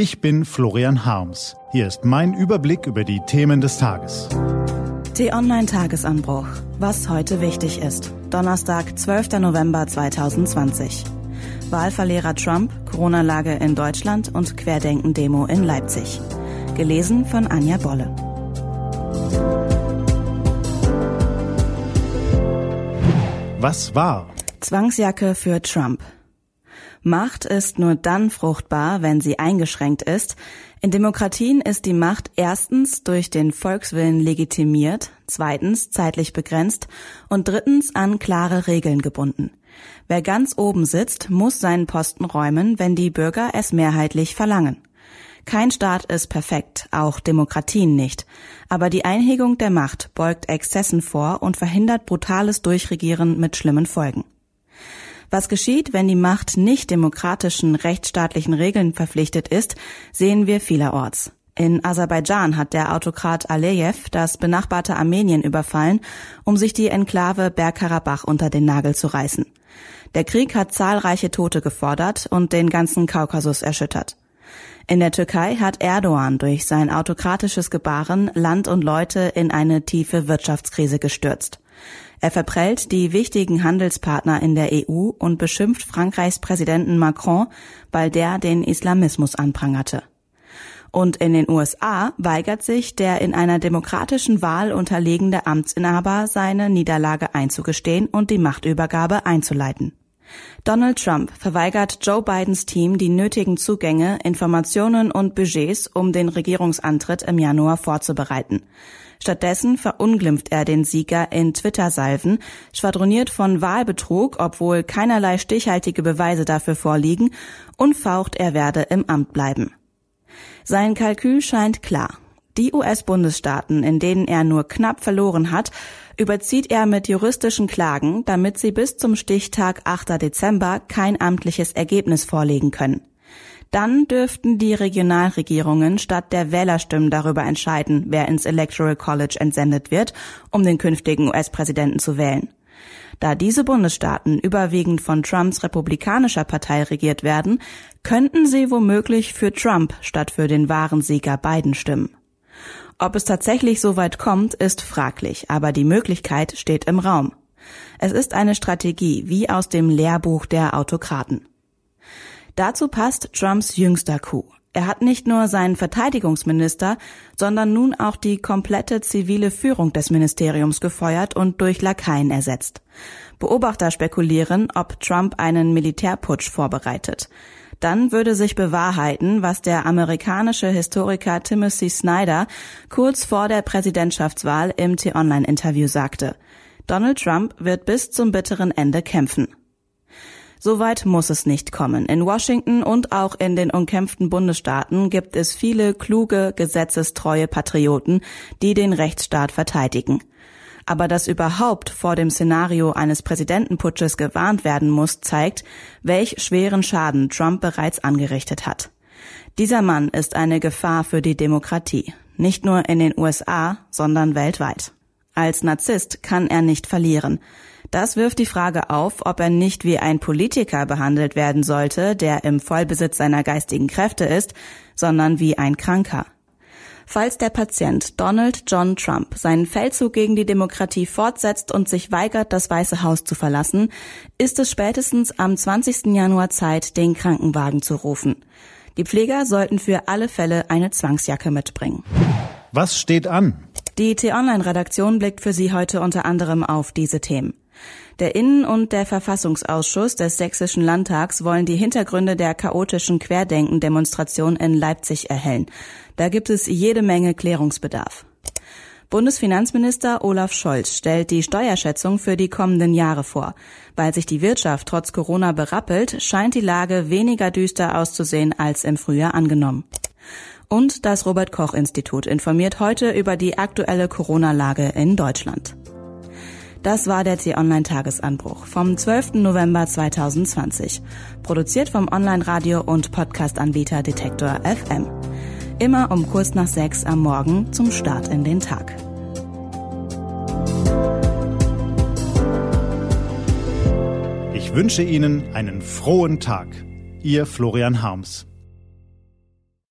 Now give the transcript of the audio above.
Ich bin Florian Harms. Hier ist mein Überblick über die Themen des Tages. T-Online-Tagesanbruch. Was heute wichtig ist. Donnerstag, 12. November 2020. Wahlverlierer Trump, Corona-Lage in Deutschland und Querdenken-Demo in Leipzig. Gelesen von Anja Bolle. Was war? Zwangsjacke für Trump. Macht ist nur dann fruchtbar, wenn sie eingeschränkt ist. In Demokratien ist die Macht erstens durch den Volkswillen legitimiert, zweitens zeitlich begrenzt und drittens an klare Regeln gebunden. Wer ganz oben sitzt, muss seinen Posten räumen, wenn die Bürger es mehrheitlich verlangen. Kein Staat ist perfekt, auch Demokratien nicht. Aber die Einhegung der Macht beugt Exzessen vor und verhindert brutales Durchregieren mit schlimmen Folgen. Was geschieht, wenn die Macht nicht demokratischen rechtsstaatlichen Regeln verpflichtet ist, sehen wir vielerorts. In Aserbaidschan hat der Autokrat Alejew das benachbarte Armenien überfallen, um sich die Enklave Bergkarabach unter den Nagel zu reißen. Der Krieg hat zahlreiche Tote gefordert und den ganzen Kaukasus erschüttert. In der Türkei hat Erdogan durch sein autokratisches Gebaren Land und Leute in eine tiefe Wirtschaftskrise gestürzt. Er verprellt die wichtigen Handelspartner in der EU und beschimpft Frankreichs Präsidenten Macron, weil der den Islamismus anprangerte. Und in den USA weigert sich der in einer demokratischen Wahl unterlegene Amtsinhaber, seine Niederlage einzugestehen und die Machtübergabe einzuleiten. Donald Trump verweigert Joe Bidens Team die nötigen Zugänge, Informationen und Budgets, um den Regierungsantritt im Januar vorzubereiten. Stattdessen verunglimpft er den Sieger in Twitter-Salven, schwadroniert von Wahlbetrug, obwohl keinerlei stichhaltige Beweise dafür vorliegen, und faucht, er werde im Amt bleiben. Sein Kalkül scheint klar. Die US-Bundesstaaten, in denen er nur knapp verloren hat, überzieht er mit juristischen Klagen, damit sie bis zum Stichtag 8. Dezember kein amtliches Ergebnis vorlegen können. Dann dürften die Regionalregierungen statt der Wählerstimmen darüber entscheiden, wer ins Electoral College entsendet wird, um den künftigen US-Präsidenten zu wählen. Da diese Bundesstaaten überwiegend von Trumps republikanischer Partei regiert werden, könnten sie womöglich für Trump statt für den wahren Sieger Biden stimmen. Ob es tatsächlich so weit kommt, ist fraglich, aber die Möglichkeit steht im Raum. Es ist eine Strategie wie aus dem Lehrbuch der Autokraten. Dazu passt Trumps jüngster Coup. Er hat nicht nur seinen Verteidigungsminister, sondern nun auch die komplette zivile Führung des Ministeriums gefeuert und durch Lakaien ersetzt. Beobachter spekulieren, ob Trump einen Militärputsch vorbereitet. Dann würde sich bewahrheiten, was der amerikanische Historiker Timothy Snyder kurz vor der Präsidentschaftswahl im T-Online-Interview sagte. Donald Trump wird bis zum bitteren Ende kämpfen. Soweit muss es nicht kommen. In Washington und auch in den umkämpften Bundesstaaten gibt es viele kluge, gesetzestreue Patrioten, die den Rechtsstaat verteidigen. Aber dass überhaupt vor dem Szenario eines Präsidentenputsches gewarnt werden muss, zeigt, welch schweren Schaden Trump bereits angerichtet hat. Dieser Mann ist eine Gefahr für die Demokratie, nicht nur in den USA, sondern weltweit. Als Narzisst kann er nicht verlieren. Das wirft die Frage auf, ob er nicht wie ein Politiker behandelt werden sollte, der im Vollbesitz seiner geistigen Kräfte ist, sondern wie ein Kranker. Falls der Patient Donald John Trump seinen Feldzug gegen die Demokratie fortsetzt und sich weigert, das Weiße Haus zu verlassen, ist es spätestens am 20. Januar Zeit, den Krankenwagen zu rufen. Die Pfleger sollten für alle Fälle eine Zwangsjacke mitbringen. Was steht an? Die T-Online-Redaktion blickt für Sie heute unter anderem auf diese Themen. Der Innen- und der Verfassungsausschuss des Sächsischen Landtags wollen die Hintergründe der chaotischen Querdenken-Demonstration in Leipzig erhellen. Da gibt es jede Menge Klärungsbedarf. Bundesfinanzminister Olaf Scholz stellt die Steuerschätzung für die kommenden Jahre vor. Weil sich die Wirtschaft trotz Corona berappelt, scheint die Lage weniger düster auszusehen als im Frühjahr angenommen. Und das Robert Koch Institut informiert heute über die aktuelle Corona-Lage in Deutschland. Das war der T-Online-Tagesanbruch vom 12. November 2020. Produziert vom Online-Radio- und Podcast-Anbieter Detektor FM. Immer um kurz nach sechs am Morgen zum Start in den Tag. Ich wünsche Ihnen einen frohen Tag. Ihr Florian Harms.